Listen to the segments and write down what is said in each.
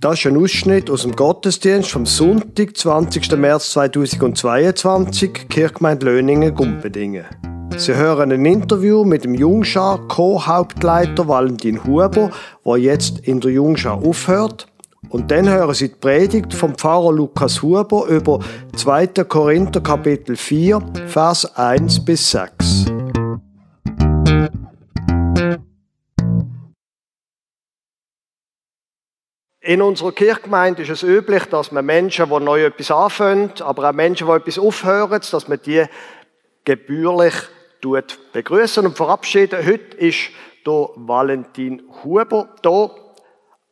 Das ist ein Ausschnitt aus dem Gottesdienst vom Sonntag, 20. März 2022, Kirchgemeinde Löningen-Gumpendingen. Sie hören ein Interview mit dem Jungschar Co-Hauptleiter Valentin Huber, der jetzt in der Jungschar aufhört. Und dann hören Sie die Predigt vom Pfarrer Lukas Huber über 2. Korinther Kapitel 4, Vers 1 bis 6. In unserer Kirchgemeinde ist es üblich, dass man Menschen, die neu etwas anfangen, aber auch Menschen, die etwas aufhören, dass man die gebührlich begrüßen und verabschieden. Heute ist der Valentin Huber da.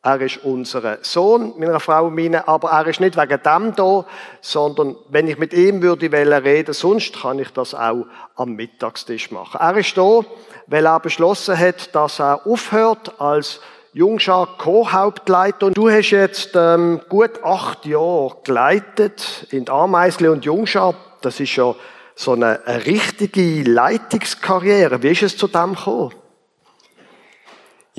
Er ist unser Sohn, meiner Frau und meine, aber er ist nicht wegen dem da, sondern wenn ich mit ihm würde reden, sonst kann ich das auch am Mittagstisch machen. Er ist da, weil er beschlossen hat, dass er aufhört als Jungschar Co-Hauptleiter. Du hast jetzt ähm, gut acht Jahre geleitet in Ameisle und Jungschar. Das ist ja so eine, eine richtige Leitungskarriere. Wie ist es zu dem gekommen?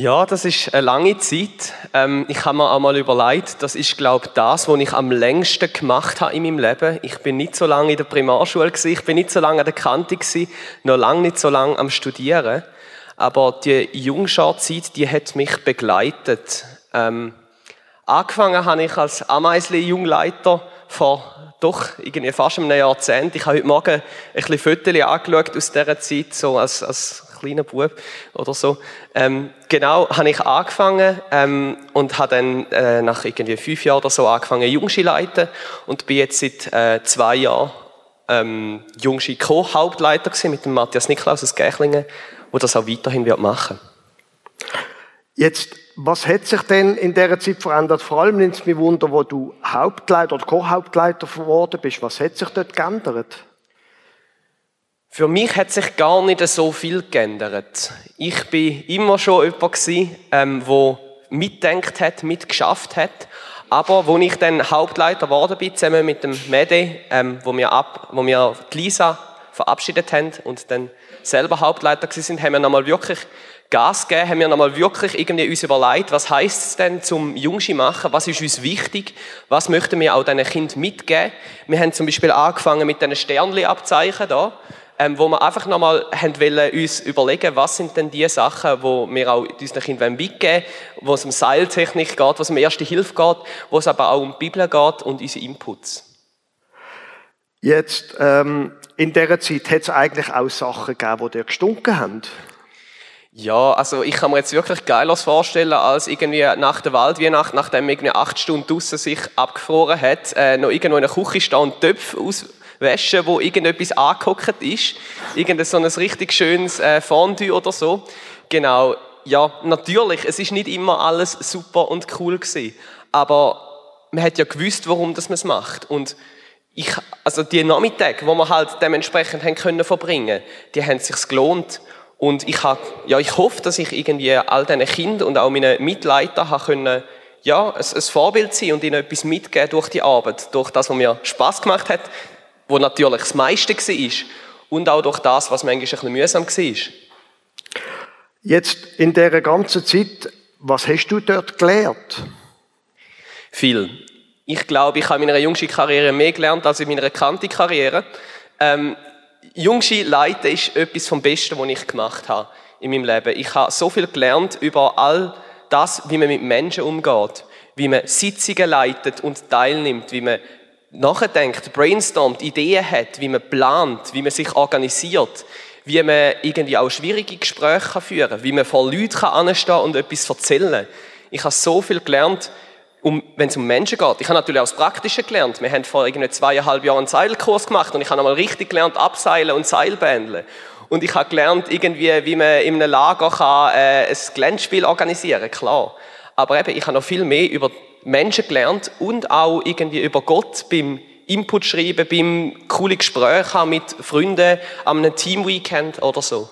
Ja, das ist eine lange Zeit. Ähm, ich habe mir einmal überlegt, das ist, glaube ich, das, was ich am längsten gemacht habe in meinem Leben. Ich bin nicht so lange in der Primarschule gewesen, ich bin nicht so lange an der Kante gewesen, noch lange nicht so lange am Studieren. Aber die Jungscharzeit, die hat mich begleitet. Ähm, angefangen habe ich als Ameisli-Jungleiter vor doch irgendwie fast einem Jahrzehnt. Ich habe heute Morgen ein bisschen Fotos angeschaut aus dieser Zeit, so als, als kleiner Bub oder so. Ähm, genau, habe ich angefangen ähm, und habe dann äh, nach irgendwie fünf Jahren oder so angefangen, Jungschi leiten und bin jetzt seit äh, zwei Jahren ähm, Jungschi Co-Hauptleiter mit dem Matthias Niklaus aus Gächlingen der das auch weiterhin wird machen Jetzt, was hat sich denn in dieser Zeit verändert? Vor allem nimmt es mich Wunder, wo du Hauptleiter oder Co-Hauptleiter geworden bist. Was hat sich dort geändert? Für mich hat sich gar nicht so viel geändert. Ich bin immer schon jemand gewesen, ähm, wo mitdenkt hat, mitgeschafft hat. Aber wo ich dann Hauptleiter geworden bin, zusammen mit dem Mede, ähm, wo wir ab, wo wir die Lisa verabschiedet haben und dann selber Hauptleiter sind, haben wir nochmal wirklich Gas gegeben, haben wir nochmal wirklich irgendwie uns überlegt, was heißt es denn zum Jungschi machen, was ist uns wichtig, was möchten wir auch diesen Kind mitgeben. Wir haben zum Beispiel angefangen mit diesen Sternli-Abzeichen da, ähm, wo wir einfach nochmal haben wollen, uns überlegen, was sind denn die Sachen, wo wir auch unseren Kindern mitgeben wollen, wo es um Seiltechnik geht, wo es um Erste Hilfe geht, wo es aber auch um die Bibel geht und unsere Inputs. Jetzt, ähm, in dieser Zeit hat es eigentlich auch Sachen gegeben, die dir gestunken haben. Ja, also ich kann mir jetzt wirklich geiles vorstellen, als irgendwie nach der Waldweihnacht, nachdem irgendwie acht Stunden draussen sich abgefroren hat, äh, noch irgendwo in der Küche stehen und Töpfe auswaschen, wo irgendetwas angeguckt ist. Irgend so ein richtig schönes äh, Fondue oder so. Genau, ja, natürlich, es ist nicht immer alles super und cool gewesen. Aber man hat ja gewusst, warum man es macht. Und ich, also die Nachmittage, wo wir halt dementsprechend haben können verbringen, die haben sich gelohnt. Und ich habe, ja, ich hoffe, dass ich irgendwie all diesen Kindern und auch meinen Mitleitern habe können, ja, ein, ein Vorbild sein und ihnen etwas mitgeben durch die Arbeit, durch das, was mir Spaß gemacht hat, wo natürlich das meiste war, und auch durch das, was manchmal ein bisschen mühsam war. Jetzt in dieser ganzen Zeit, was hast du dort gelernt? Viel. Ich glaube, ich habe in meiner Jungschi-Karriere mehr gelernt als in meiner Kanti-Karriere. Ähm, Jungschi leiten ist etwas vom Besten, was ich gemacht habe in meinem Leben. Ich habe so viel gelernt über all das, wie man mit Menschen umgeht, wie man Sitzungen leitet und teilnimmt, wie man nachdenkt, brainstormt, Ideen hat, wie man plant, wie man sich organisiert, wie man irgendwie auch schwierige Gespräche führen kann, wie man vor Leuten anstehen und etwas erzählen kann. Ich habe so viel gelernt, um, wenn es um Menschen geht. Ich habe natürlich auch das Praktische gelernt. Wir haben vor irgendwie zweieinhalb Jahren einen Seilkurs gemacht und ich habe einmal richtig gelernt, abseilen und Seilbändeln. Und ich habe gelernt, irgendwie, wie man in einem Lager kann, äh, ein Glänzspiel organisieren klar. Aber eben, ich habe noch viel mehr über Menschen gelernt und auch irgendwie über Gott beim Input schreiben, beim coole Gespräche haben mit Freunden, an einem Teamweekend oder so.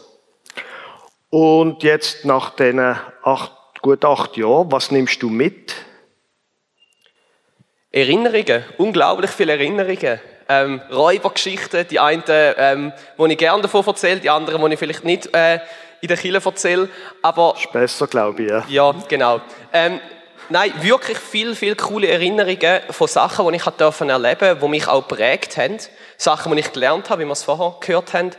Und jetzt nach diesen acht, gut acht Jahren, was nimmst du mit Erinnerungen, unglaublich viele Erinnerungen. Ähm, Räubergeschichten, die einen, ähm, die ich gerne davon erzähle, die anderen, die ich vielleicht nicht äh, in der Kirche erzähle. Aber, ist besser, glaube ich. Ja, ja genau. Ähm, nein, wirklich viel, viel coole Erinnerungen von Sachen, die ich erleben durfte, die mich auch geprägt haben. Sachen, die ich gelernt habe, wie wir es vorher gehört haben.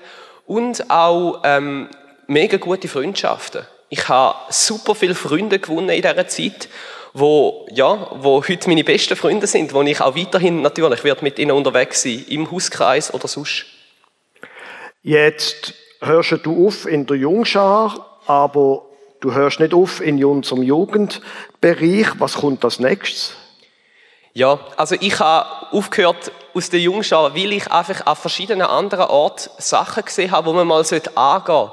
Und auch ähm, mega gute Freundschaften. Ich habe super viele Freunde gewonnen in dieser Zeit, wo, ja, wo heute meine besten Freunde sind, wo ich auch weiterhin natürlich wird mit ihnen unterwegs sein, im Hauskreis oder sonst. Jetzt hörst du auf in der Jungschar, aber du hörst nicht auf in unserem Jugendbereich. Was kommt als nächstes? Ja, also ich habe aufgehört aus der Jungschar, weil ich einfach an verschiedenen anderen Orten Sachen gesehen habe, wo man mal angehen sollte.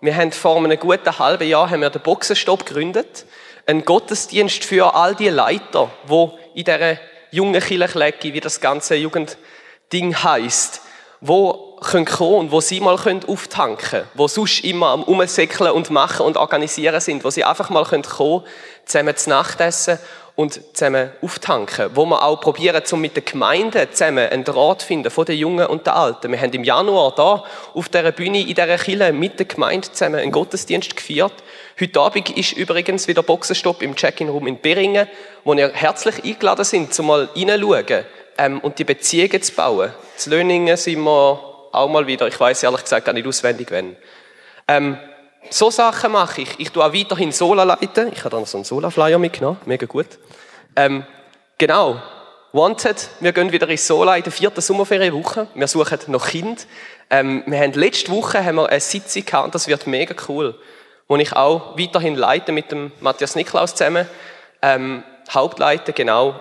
Wir haben vor einem guten halben Jahr haben wir den Boxenstopp gegründet. Ein Gottesdienst für all die Leiter, wo in dieser jungen Kirche wie das ganze Jugendding heisst, wo können kommen und wo sie mal auftanken können, wo sonst immer am Umsäckeln und machen und organisieren sind, wo sie einfach mal kommen können, zusammen zu Nacht essen und zusammen auftanken, wo wir auch probieren, um mit den Gemeinden zusammen einen Draht zu finden, von den Jungen und den Alten. Wir haben im Januar da auf dieser Bühne in dieser Kille mit der Gemeinde zusammen einen Gottesdienst gefeiert. Heute Abend ist übrigens wieder Boxenstopp im Check-in-Room in Beringen, wo ihr herzlich eingeladen sind, um mal reinzuschauen ähm, und die Beziehungen zu bauen. Zu Löningen sind wir auch mal wieder, ich weiß ehrlich gesagt gar nicht auswendig, wenn. Ähm, so Sachen mache ich. Ich tue auch weiterhin Sola leiten. Ich habe dann so einen Sola-Flyer mitgenommen. Mega gut. Ähm, genau. Wanted. Wir gehen wieder in Sola in der vierten Sommerferienwoche. Wir suchen noch Kind. Ähm, wir haben letzte Woche haben wir eine Sitzung gehabt das wird mega cool. Wo ich auch weiterhin leite mit dem Matthias Niklaus zusammen. Ähm, Hauptleiter, genau.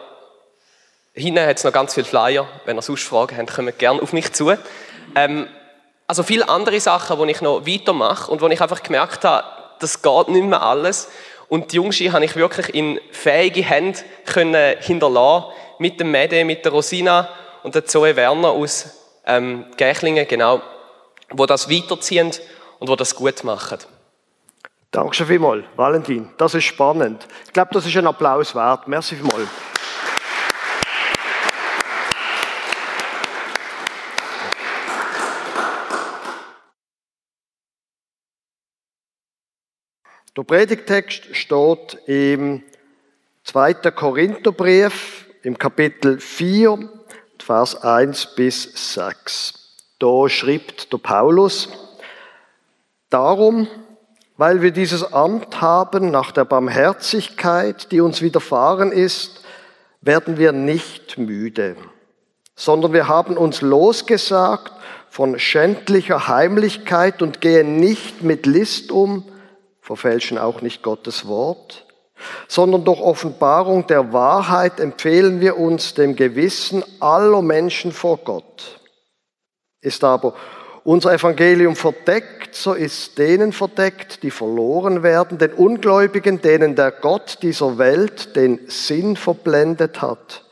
Hinten hat es noch ganz viele Flyer. Wenn ihr sonst Fragen habt, kommt gerne auf mich zu. Ähm, also viele andere Sachen, die ich noch weitermache und wo ich einfach gemerkt habe, das geht nicht mehr alles. Und die Jungschi habe ich wirklich in fähige Hände können hinterlassen, mit dem Mede, mit der Rosina und der Zoe Werner aus ähm, Gächlingen, genau, wo das weiterziehen und wo das gut machen. Danke vielmals, Valentin. Das ist spannend. Ich glaube, das ist ein Applaus wert. Merci vielmals. Der Predigtext steht im 2. Korintherbrief im Kapitel 4, Vers 1 bis 6. Da schreibt der Paulus, Darum, weil wir dieses Amt haben nach der Barmherzigkeit, die uns widerfahren ist, werden wir nicht müde, sondern wir haben uns losgesagt von schändlicher Heimlichkeit und gehen nicht mit List um, verfälschen auch nicht Gottes Wort, sondern durch Offenbarung der Wahrheit empfehlen wir uns dem Gewissen aller Menschen vor Gott. Ist aber unser Evangelium verdeckt, so ist denen verdeckt, die verloren werden, den Ungläubigen, denen der Gott dieser Welt den Sinn verblendet hat,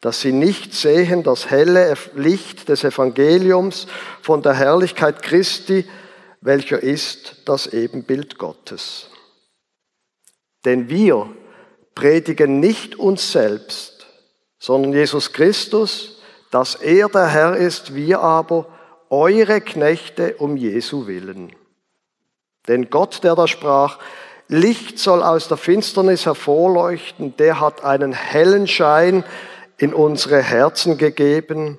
dass sie nicht sehen das helle Licht des Evangeliums von der Herrlichkeit Christi, welcher ist das Ebenbild Gottes. Denn wir predigen nicht uns selbst, sondern Jesus Christus, dass er der Herr ist, wir aber eure Knechte um Jesu willen. Denn Gott, der da sprach, Licht soll aus der Finsternis hervorleuchten, der hat einen hellen Schein in unsere Herzen gegeben,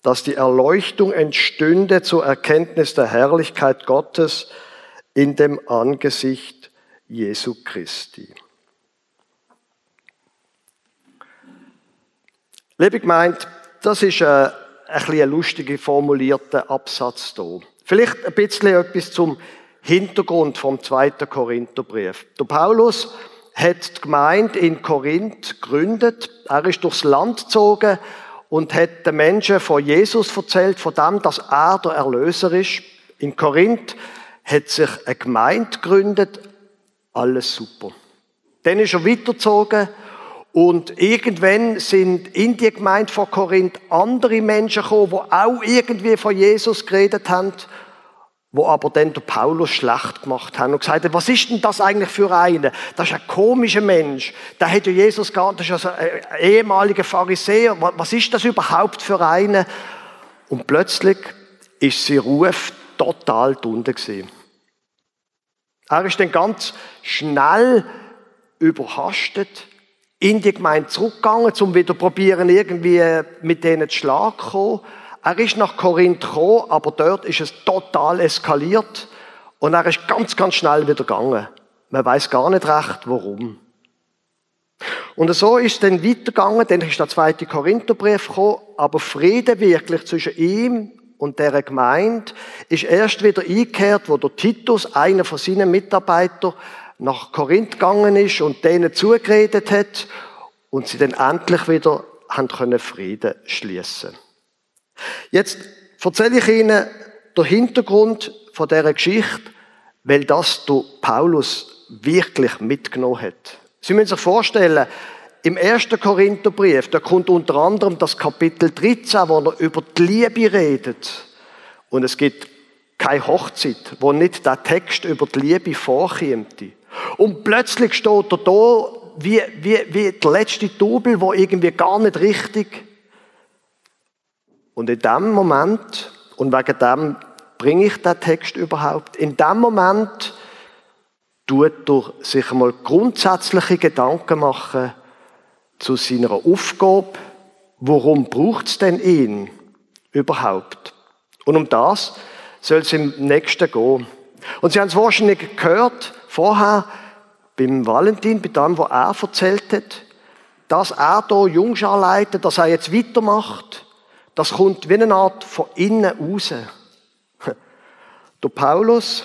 dass die Erleuchtung entstünde zur Erkenntnis der Herrlichkeit Gottes in dem Angesicht Jesu Christi. Liebe gemeint, das ist ein, ein, ein lustige formulierter Absatz hier. Vielleicht ein bisschen etwas zum Hintergrund vom zweiten Korintherbrief. Der Paulus hat die Gemeinde in Korinth gegründet. Er ist durchs Land gezogen und hat den Menschen von Jesus erzählt, von dem, dass er der Erlöser ist. In Korinth hat sich eine Gemeinde gegründet, alles super. Dann ist er weitergezogen und irgendwann sind in die Gemeinde von Korinth andere Menschen gekommen, die auch irgendwie von Jesus geredet haben wo aber dann der Paulus schlecht gemacht haben und gesagt haben, was ist denn das eigentlich für einen? Das ist ein komischer Mensch. Der hat ja Jesus gar das ist also ein ehemaliger Pharisäer. Was ist das überhaupt für einen? Und plötzlich ist sein Ruf total drunter gewesen. Er ist dann ganz schnell überhastet in die Gemeinde zurückgegangen, um wieder probieren, irgendwie mit denen zu Schlag zu kommen. Er ist nach Korinth gekommen, aber dort ist es total eskaliert und er ist ganz, ganz schnell wieder gegangen. Man weiß gar nicht recht, warum. Und so ist es dann weitergegangen, dann ist der zweite Korintherbrief gekommen, aber Friede wirklich zwischen ihm und der Gemeinde ist erst wieder eingekehrt, wo der Titus, einer von seinen Mitarbeitern, nach Korinth gegangen ist und denen zugeredet hat und sie dann endlich wieder haben können Frieden schließen. Jetzt erzähle ich Ihnen den Hintergrund von dieser Geschichte, weil das der Paulus wirklich mitgenommen hat. Sie müssen sich vorstellen, im ersten Korintherbrief, da kommt unter anderem das Kapitel 13, wo er über die Liebe redet. Und es gibt keine Hochzeit, wo nicht der Text über die Liebe vorkommt. Und plötzlich steht er da wie, wie, wie der letzte Double, wo irgendwie gar nicht richtig. Und in dem Moment, und wegen dem bringe ich den Text überhaupt, in dem Moment tut er sich einmal grundsätzliche Gedanken machen zu seiner Aufgabe, warum braucht es denn ihn überhaupt? Und um das soll es im nächsten gehen. Und Sie haben es wahrscheinlich gehört, vorher beim Valentin, bei dem, was er erzählt hat, dass er hier Jungschar leitet, dass er jetzt weitermacht, das kommt wie eine Art von innen raus. Der Paulus,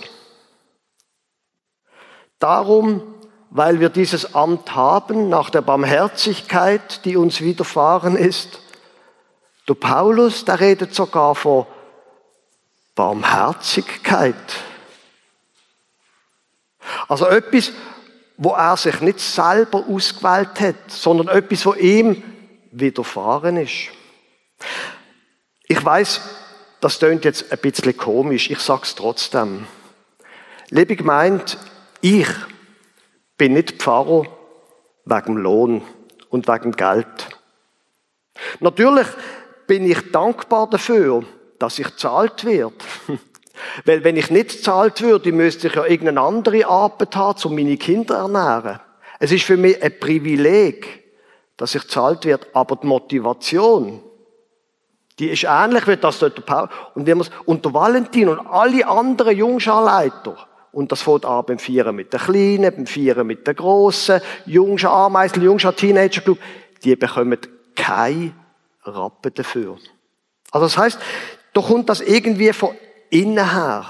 Darum, weil wir dieses Amt haben, nach der Barmherzigkeit, die uns widerfahren ist. Der Paulus, der redet sogar von Barmherzigkeit. Also etwas, wo er sich nicht selber ausgewählt hat, sondern etwas, wo ihm widerfahren ist. Ich weiß, das tönt jetzt ein bisschen komisch, ich sag's trotzdem. Liebe Gemeinde, ich bin nicht Pfarrer wegen Lohn und wegen Geld. Natürlich bin ich dankbar dafür, dass ich zahlt wird. Weil wenn ich nicht zahlt würde, müsste ich ja irgendeine andere Arbeit haben, um meine Kinder zu ernähren. Es ist für mich ein Privileg, dass ich zahlt wird, aber die Motivation, die ist ähnlich wie das dort der Paul. Und, wir und der Valentin und alle anderen Jungscharleiter, und das fängt an beim Vieren mit den Kleinen, beim Vieren mit den Grossen, Jungschar Ameisen, Jungschar Teenager Club, die bekommen kein Rappen dafür. Also das heißt, da kommt das irgendwie von innen her.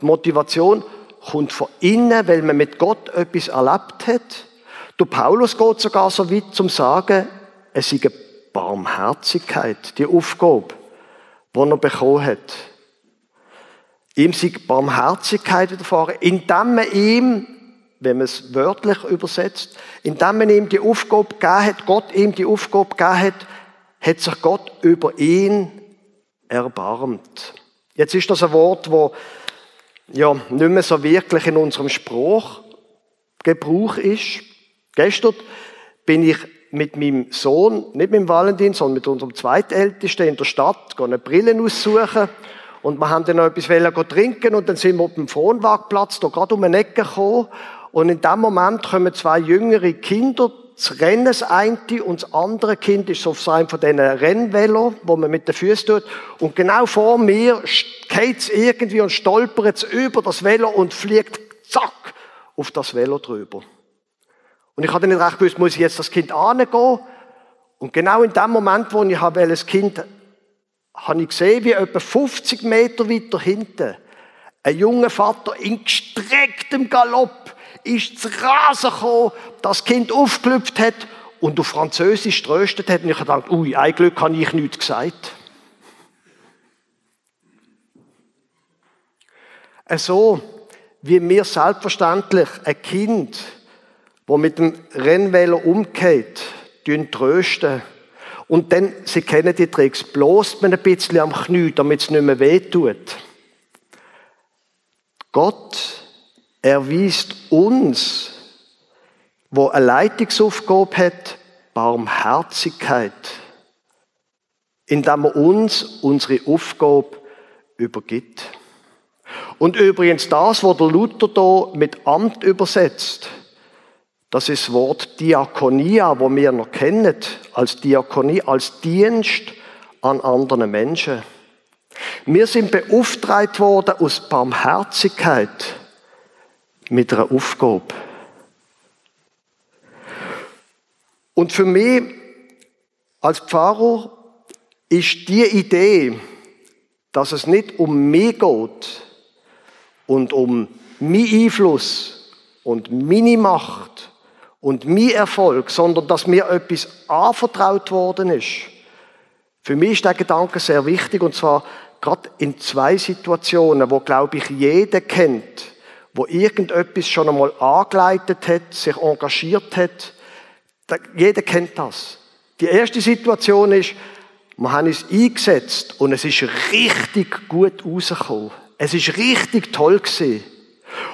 Die Motivation kommt von innen, weil man mit Gott etwas erlebt hat. Der Paulus geht sogar so weit zum sagen, es ist eine Barmherzigkeit, die Aufgabe, die er bekommen hat. Ihm sei Barmherzigkeit widerfahren, indem man ihm, wenn man es wörtlich übersetzt, indem man ihm die Aufgabe gegeben hat, Gott ihm die Aufgabe gegeben hat, hat sich Gott über ihn erbarmt. Jetzt ist das ein Wort, wo ja nicht mehr so wirklich in unserem Spruch Gebrauch ist. Gestern bin ich mit meinem Sohn, nicht mit dem Valentin, sondern mit unserem Zweitältesten in der Stadt, eine Brille aussuchen und wir haben dann noch etwas trinken und dann sind wir auf dem Fronwagplatz da gerade um eine Ecke gekommen. Und in dem Moment kommen zwei jüngere Kinder, das Rennen das eine und das andere Kind ist auf einem von diesen Rennvelo, wo man mit den Füßen tut. Und genau vor mir geht es irgendwie und stolpert es über das Velo und fliegt zack auf das Velo drüber. Und ich hatte nicht recht gewusst, muss ich jetzt das Kind angehen? Und genau in dem Moment, wo ich das Kind habe ich gesehen, wie etwa 50 Meter weiter hinten ein junger Vater in gestrecktem Galopp ist zu Rasen gekommen, das Kind aufgelüpft hat und auf Französisch tröstet hat. Und ich dachte, ui, ein Glück habe ich nichts gesagt. So wie mir selbstverständlich ein Kind, wo mit dem Rennvelo umgeht, trösten und dann, Sie kennen die Tricks, bloßt man ein bisschen am Knie, damit es nicht mehr wehtut. Gott erweist uns, wo eine Leitungsaufgabe hat, Barmherzigkeit, indem er uns unsere Aufgabe übergibt. Und übrigens das, was der Luther da mit Amt übersetzt, Das ist das Wort Diakonia, wo wir noch kennen, als Diakonie, als Dienst an anderen Menschen. Wir sind beauftragt worden aus Barmherzigkeit mit einer Aufgabe. Und für mich als Pfarrer ist die Idee, dass es nicht um mich geht und um meinen Einfluss und meine Macht und mein Erfolg, sondern dass mir etwas anvertraut worden ist. Für mich ist der Gedanke sehr wichtig und zwar gerade in zwei Situationen, wo glaube ich jeder kennt, wo irgendetwas schon einmal angeleitet hat, sich engagiert hat. Jeder kennt das. Die erste Situation ist, wir haben uns eingesetzt und es ist richtig gut rausgekommen. Es ist richtig toll gewesen.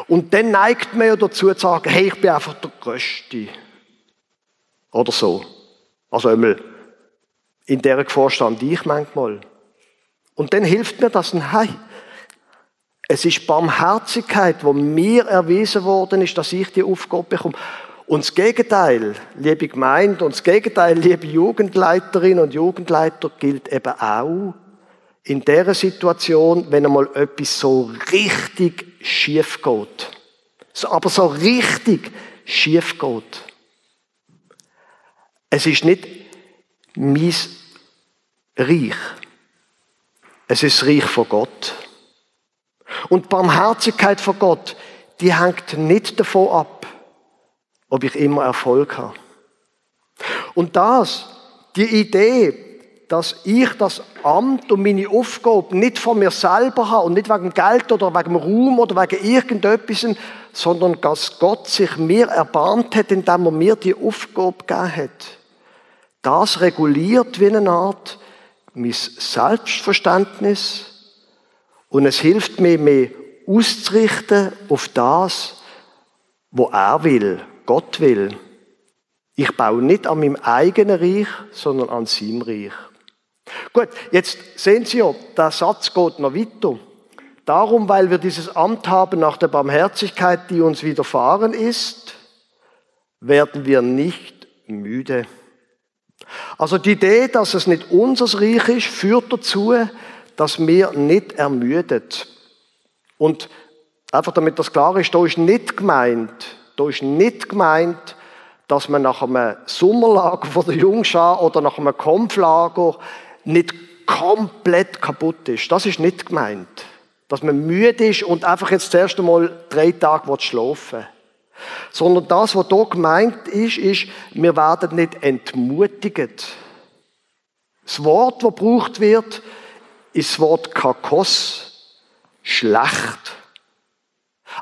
Und dann neigt man ja dazu zu sagen, hey, ich bin einfach der Größte. Oder so. Also einmal, in der Gefahr stand ich manchmal. Und dann hilft mir das, hey, es ist Barmherzigkeit, wo mir erwiesen worden ist, dass ich die Aufgabe bekomme. Und das Gegenteil, liebe Gemeinde, und das Gegenteil, liebe Jugendleiterinnen und Jugendleiter, gilt eben auch in der Situation, wenn einmal etwas so richtig schief geht. Aber so richtig schief geht. Es ist nicht mein Reich. Es ist das Reich von Gott. Und Barmherzigkeit von Gott, die hängt nicht davon ab, ob ich immer Erfolg habe. Und das, die Idee, dass ich das Amt und meine Aufgabe nicht von mir selber habe und nicht wegen Geld oder wegen Ruhm oder wegen irgendetwas, sondern dass Gott sich mir erbarmt hat, indem er mir die Aufgabe gegeben hat. Das reguliert wie eine Art mein Selbstverständnis und es hilft mir, mehr auszurichten auf das, wo er will, Gott will. Ich baue nicht an meinem eigenen Reich, sondern an seinem Reich. Gut, jetzt sehen Sie ja, der Satz geht noch weiter. Darum, weil wir dieses Amt haben nach der Barmherzigkeit, die uns widerfahren ist, werden wir nicht müde. Also die Idee, dass es nicht unser Reich ist, führt dazu, dass wir nicht ermüdet. Und einfach damit das klar ist, da ist nicht gemeint, da ist nicht gemeint, dass man nach einem Sommerlager von der Jungschar oder nach einem Kampflager nicht komplett kaputt ist. Das ist nicht gemeint. Dass man müde ist und einfach jetzt das erste Mal drei Tage schlafen will. Sondern das, was hier gemeint ist, ist, wir werden nicht entmutigt. Das Wort, das gebraucht wird, ist das Wort kakos, schlecht.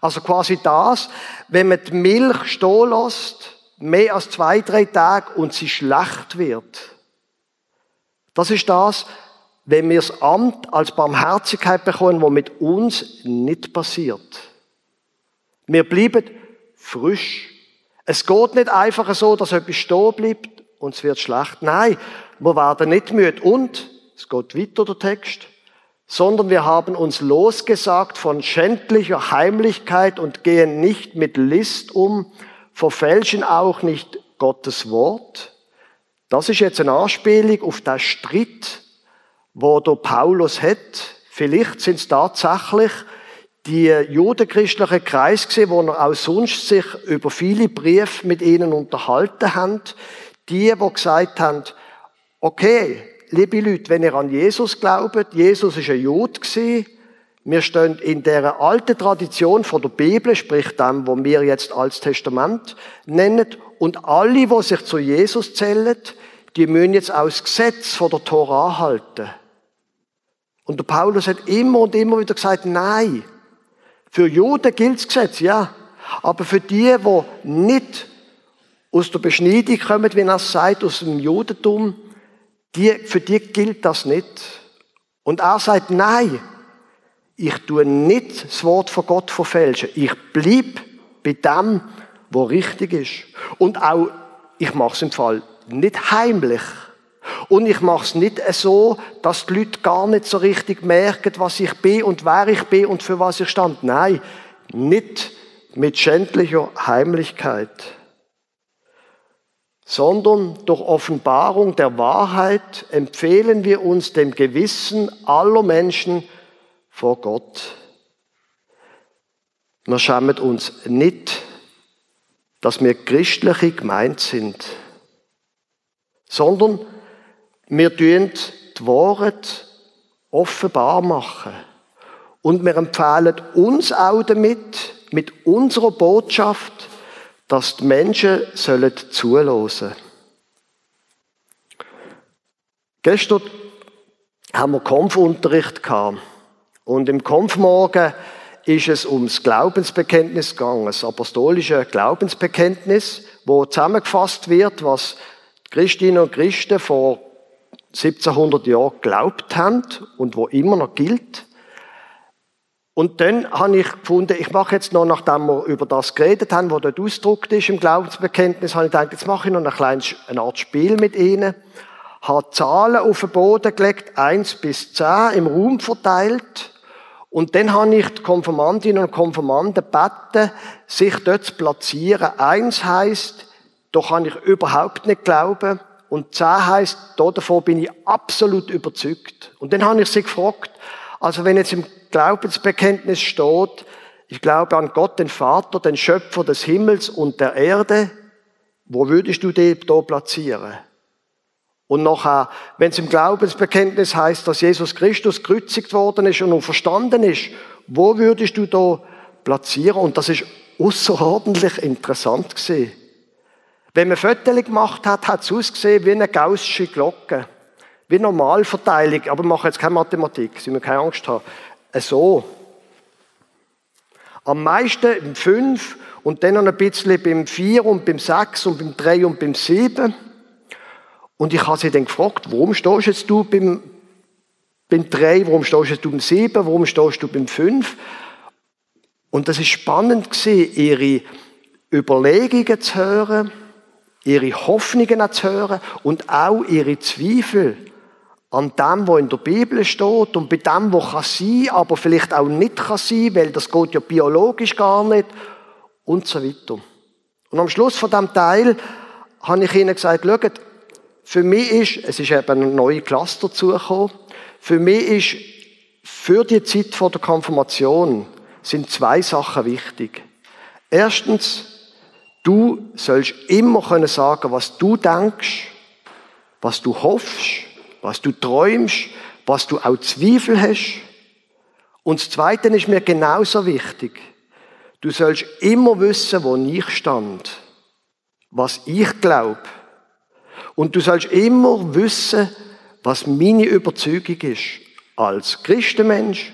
Also quasi das, wenn man die Milch stehen lässt, mehr als zwei, drei Tage und sie schlecht wird. Das ist das, wenn wir das Amt als Barmherzigkeit bekommen, was mit uns nicht passiert. Wir bleiben frisch. Es geht nicht einfach so, dass etwas stehen bleibt und es wird schlecht. Nein, wir werden nicht müde. Und, es geht weiter der Text, sondern wir haben uns losgesagt von schändlicher Heimlichkeit und gehen nicht mit List um, verfälschen auch nicht Gottes Wort. Das ist jetzt eine Anspielung auf den Streit, wo der Paulus hat. Vielleicht sind es tatsächlich die judenchristlichen Kreis gesehen, wo er auch sonst sich über viele Briefe mit ihnen unterhalten hat. Die, wo gesagt haben, okay, liebe Leute, wenn ihr an Jesus glaubt, Jesus ist ein Jude wir stehen in der alten Tradition von der Bibel, sprich dem, was wir jetzt als Testament nennen. Und alle, die sich zu Jesus zählen, die müssen jetzt auch das Gesetz von der Tora halten. Und der Paulus hat immer und immer wieder gesagt, nein. Für Juden gilt das Gesetz, ja. Aber für die, die nicht aus der Beschneidung kommen, wie er es sagt, aus dem Judentum, die, für die gilt das nicht. Und er sagt, nein, ich tue nicht das Wort von Gott verfälschen. Ich bleib bei dem, was richtig ist. Und auch, ich mache es im Fall nicht heimlich. Und ich mache es nicht so, dass die Leute gar nicht so richtig merken, was ich bin und wer ich bin und für was ich stand. Nein, nicht mit schändlicher Heimlichkeit. Sondern durch Offenbarung der Wahrheit empfehlen wir uns dem Gewissen aller Menschen vor Gott. Wir schämen uns nicht, dass wir christliche gemeint sind, sondern wir tun die Wahrheit offenbar machen. Und wir empfehlen uns auch damit, mit unserer Botschaft, dass die Menschen sollen zuhören. Gestern haben wir Kampfunterricht gehabt. Und im Kampfmorgen ist es ums Glaubensbekenntnis gegangen, das apostolische Glaubensbekenntnis, wo zusammengefasst wird, was Christinnen und Christen vor 1700 Jahren geglaubt haben und wo immer noch gilt. Und dann habe ich gefunden, ich mache jetzt noch, nachdem wir über das geredet haben, wo dort ausgedruckt ist im Glaubensbekenntnis, habe ich gedacht, jetzt mache ich noch ein kleines, eine Art Spiel mit Ihnen. Habe Zahlen auf den Boden gelegt, eins bis zehn, im Raum verteilt. Und dann habe ich die Konfirmandinnen und Konfirmanden gebeten, sich dort zu platzieren. Eins heisst, da kann ich überhaupt nicht glauben. Und zehn heisst, davon bin ich absolut überzeugt. Und dann habe ich sie gefragt, also wenn jetzt im Glaubensbekenntnis steht, ich glaube an Gott, den Vater, den Schöpfer des Himmels und der Erde, wo würdest du den da platzieren? Und nachher, wenn es im Glaubensbekenntnis heißt, dass Jesus Christus gekreuzigt worden ist und verstanden ist, wo würdest du da platzieren? Und das ist außerordentlich interessant gesehen. Wenn man Fotos gemacht hat, hat es ausgesehen wie eine gaussische Glocke. Wie Normalverteilung, aber machen jetzt keine Mathematik, Sie müssen keine Angst haben. So. Am meisten im 5 und dann noch ein bisschen beim 4 und beim 6 und beim 3 und beim 7. Und ich habe sie dann gefragt, warum stehst jetzt du beim, beim 3, warum stehst jetzt du beim 7, warum stehst du beim 5? Und das ist spannend gewesen, ihre Überlegungen zu hören, ihre Hoffnungen zu hören und auch ihre Zweifel an dem, was in der Bibel steht und bei dem, was kann sein, aber vielleicht auch nicht kann sein, weil das geht ja biologisch gar nicht und so weiter. Und am Schluss von dem Teil habe ich ihnen gesagt, schaut, für mich ist, es ist eben eine neue Klasse dazugekommen, für mich ist für die Zeit vor der Konfirmation sind zwei Sachen wichtig. Erstens, du sollst immer können sagen, was du denkst, was du hoffst was du träumst, was du auch Zweifel hast. Und das Zweite ist mir genauso wichtig. Du sollst immer wissen, wo ich stand, was ich glaube. Und du sollst immer wissen, was meine Überzeugung ist, als Christenmensch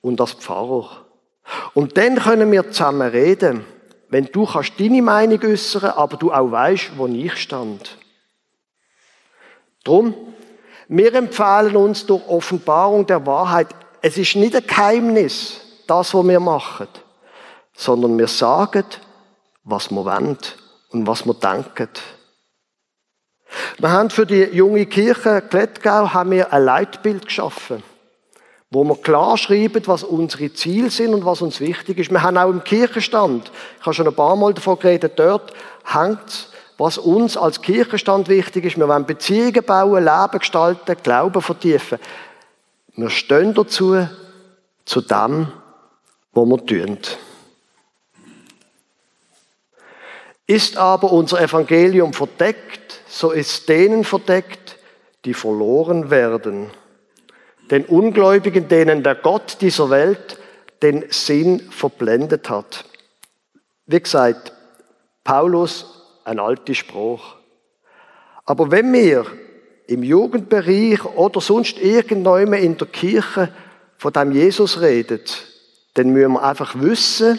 und als Pfarrer. Und dann können wir zusammen reden, wenn du kannst deine Meinung äußern, aber du auch weißt, wo ich stand. Drum wir empfehlen uns durch Offenbarung der Wahrheit. Es ist nicht ein Geheimnis, das, was wir machen, sondern wir sagen, was wir wollen und was wir denken. Wir haben für die junge Kirche Klettgau haben wir ein Leitbild geschaffen, wo wir klar schreiben, was unsere Ziele sind und was uns wichtig ist. Wir haben auch im Kirchenstand, ich habe schon ein paar Mal davon geredet, dort hängt was uns als Kirchenstand wichtig ist. Wir wollen Beziehungen bauen, Leben gestalten, Glauben vertiefen. Wir stehen dazu, zu dem, was wir tun. Ist aber unser Evangelium verdeckt, so ist denen verdeckt, die verloren werden. Den Ungläubigen, denen der Gott dieser Welt den Sinn verblendet hat. Wie gesagt, Paulus ein alter Spruch. Aber wenn wir im Jugendbereich oder sonst irgendwann in der Kirche von dem Jesus redet, dann müssen wir einfach wissen,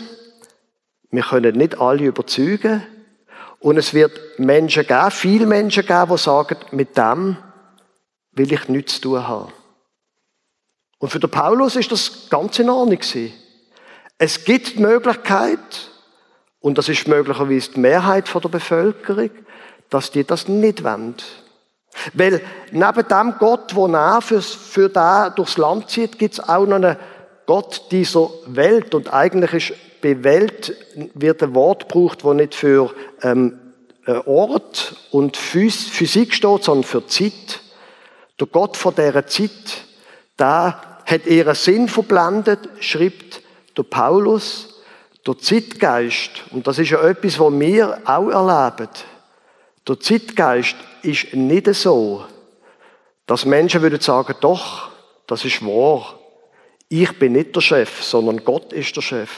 wir können nicht alle überzeugen. Und es wird Menschen geben, viele Menschen geben, die sagen, mit dem will ich nichts zu tun haben. Und für den Paulus ist das ganz in Ordnung Es gibt die Möglichkeit, und das ist möglicherweise die Mehrheit der Bevölkerung, dass die das nicht wollen. Weil neben dem Gott, der nah für, für da durchs Land zieht, gibt es auch noch einen Gott dieser Welt. Und eigentlich ist bei Welt wird ein Wort gebraucht, das nicht für ähm, Ort und Physik steht, sondern für Zeit. Der Gott von dieser Zeit, der hat ihren Sinn verblendet, schreibt der Paulus, der Zeitgeist, und das ist ja etwas, was wir auch erleben, der Zeitgeist ist nicht so, dass Menschen würden sagen, doch, das ist wahr. Ich bin nicht der Chef, sondern Gott ist der Chef.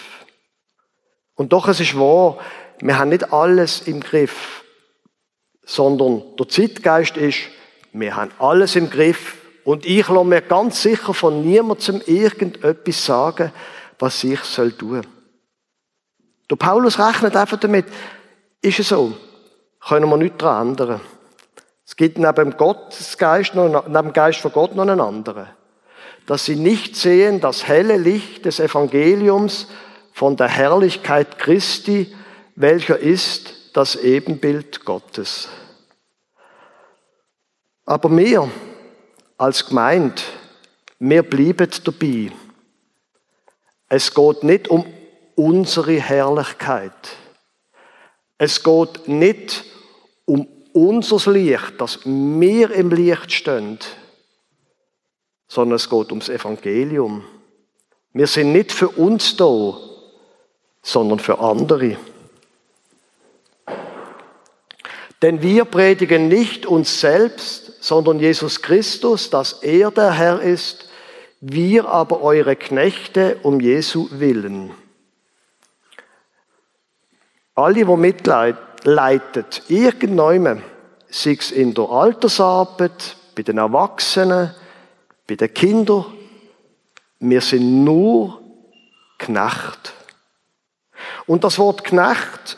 Und doch, es ist wahr, wir haben nicht alles im Griff, sondern der Zeitgeist ist, wir haben alles im Griff und ich lasse mir ganz sicher von niemandem irgendetwas sagen, was ich soll tun. Der Paulus rechnet einfach damit, ist es so, können wir nichts daran ändern. Es gibt neben dem Gottesgeist noch, neben dem Geist von Gott noch einen anderen. Dass sie nicht sehen das helle Licht des Evangeliums von der Herrlichkeit Christi, welcher ist das Ebenbild Gottes. Aber wir als Gemeinde, wir bleiben dabei. Es geht nicht um unsere Herrlichkeit. Es geht nicht um unser Licht, dass wir im Licht stehen, sondern es geht ums Evangelium. Wir sind nicht für uns da, sondern für andere. Denn wir predigen nicht uns selbst, sondern Jesus Christus, dass er der Herr ist, wir aber eure Knechte um Jesu willen. Alle, die mitleidet, irgendjemand, sei es in der Altersarbeit, bei den Erwachsenen, bei den Kindern, wir sind nur Knecht. Und das Wort Knecht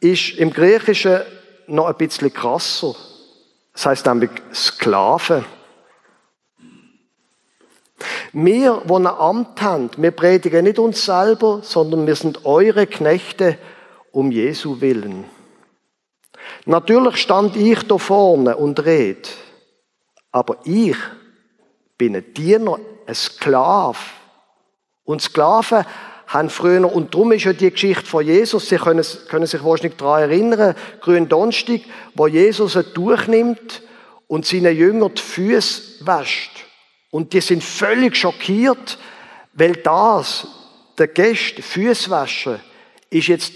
ist im Griechischen noch ein bisschen krasser. Das heißt nämlich Sklave. Wir, die ein Amt haben, wir predigen nicht uns selber, sondern wir sind eure Knechte um Jesu willen. Natürlich stand ich da vorne und red, aber ich bin ein Diener, ein Sklave. Und Sklaven haben früher, und darum ist ja die Geschichte von Jesus, Sie können, können sich wahrscheinlich daran erinnern, Grün Donnerstag, wo Jesus ein Tuch nimmt und seinen Jüngern die Füße wäscht. Und die sind völlig schockiert, weil das, der Gäste, Füße waschen, ist jetzt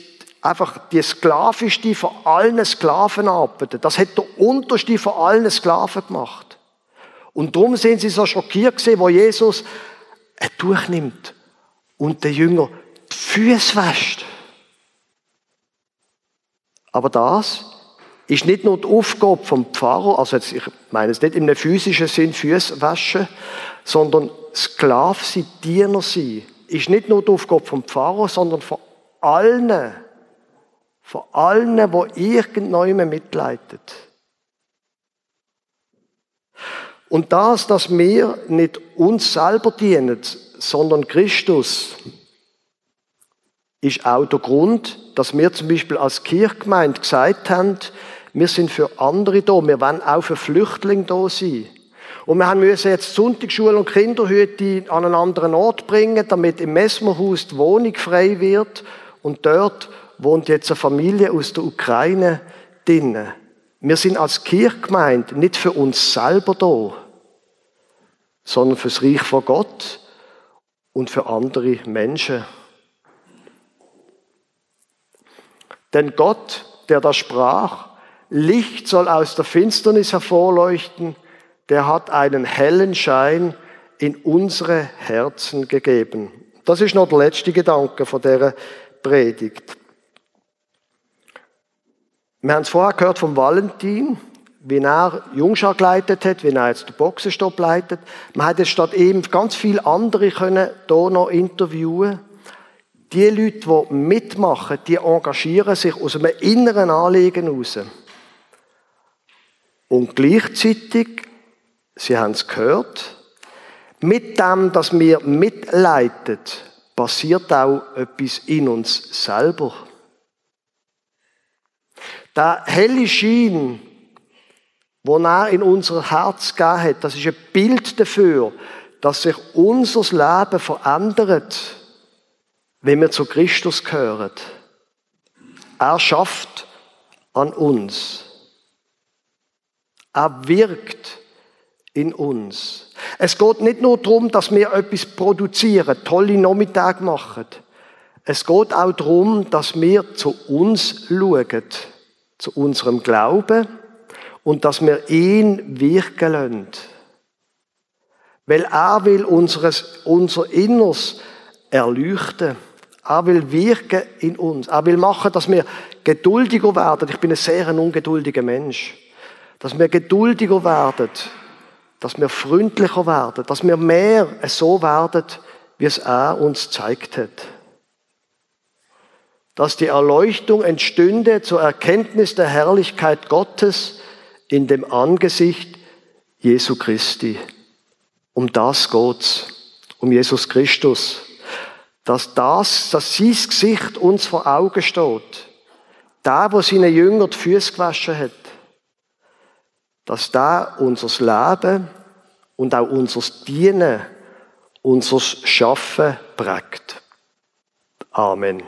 einfach die sklavischste von allen Sklavenarbeiten. Das hat der unterste von allen Sklaven gemacht. Und darum sind sie so schockiert gewesen, wo Jesus ein Tuch nimmt und der Jünger die Füße wäscht. Aber das ist nicht nur die Aufgabe vom Pfarrer, also jetzt, ich meine es nicht im physischen Sinn Füße waschen, sondern Sklav sein, Diener sein, ist nicht nur die Aufgabe vom Pfarrer, sondern von allen, von allen, wo irgendjemand mitleidet. Und das, dass wir nicht uns selber dienen, sondern Christus ist auch der Grund, dass wir zum Beispiel als Kirchgemeinde gesagt haben, wir sind für andere da, wir wollen auch für Flüchtlinge da sein. Und wir müssen jetzt Sonntagsschule und Kinderhüte an einen anderen Ort bringen, damit im Messmerhaus die Wohnung frei wird. Und dort wohnt jetzt eine Familie aus der Ukraine drinnen. Wir sind als Kirchgemeinde nicht für uns selber da, sondern fürs Reich von Gott und für andere Menschen. Denn Gott, der da sprach, Licht soll aus der Finsternis hervorleuchten, der hat einen hellen Schein in unsere Herzen gegeben. Das ist noch der letzte Gedanke von der Predigt. Wir haben es vorher gehört vom Valentin wie er Jungschar geleitet hat, wie er jetzt den Boxenstopp leitet. Man hat jetzt statt ihm ganz viele andere können hier noch interviewen. Die Leute, die mitmachen, die engagieren sich aus einem inneren Anliegen heraus. Und gleichzeitig, Sie haben es gehört, mit dem, dass wir mitleiten, passiert auch etwas in uns selber. Der helle Schein, wo er in unser Herz gegeben hat, das ist ein Bild dafür, dass sich unser Leben verändert, wenn wir zu Christus gehören. Er schafft an uns. Er wirkt in uns. Es geht nicht nur darum, dass wir etwas produzieren, tolle Nachmittage machen. Es geht auch darum, dass wir zu uns schauen, zu unserem Glauben und dass wir ihn wirken lassen. Weil er will unseres, unser Inneres erleuchten. Er will wirken in uns. Er will machen, dass wir geduldiger werden. Ich bin ein sehr ungeduldiger Mensch. Dass wir geduldiger werden. Dass wir freundlicher werden. Dass wir mehr so werden, wie es er uns gezeigt hat. Dass die Erleuchtung entstünde zur Erkenntnis der Herrlichkeit Gottes in dem Angesicht Jesu Christi. Um das geht's. Um Jesus Christus. Dass das, dass sein Gesicht uns vor Augen steht. Der, wo seine Jünger die Füße gewaschen hat. Dass da unser Leben und auch unser Dienen, unser Schaffen prägt. Amen.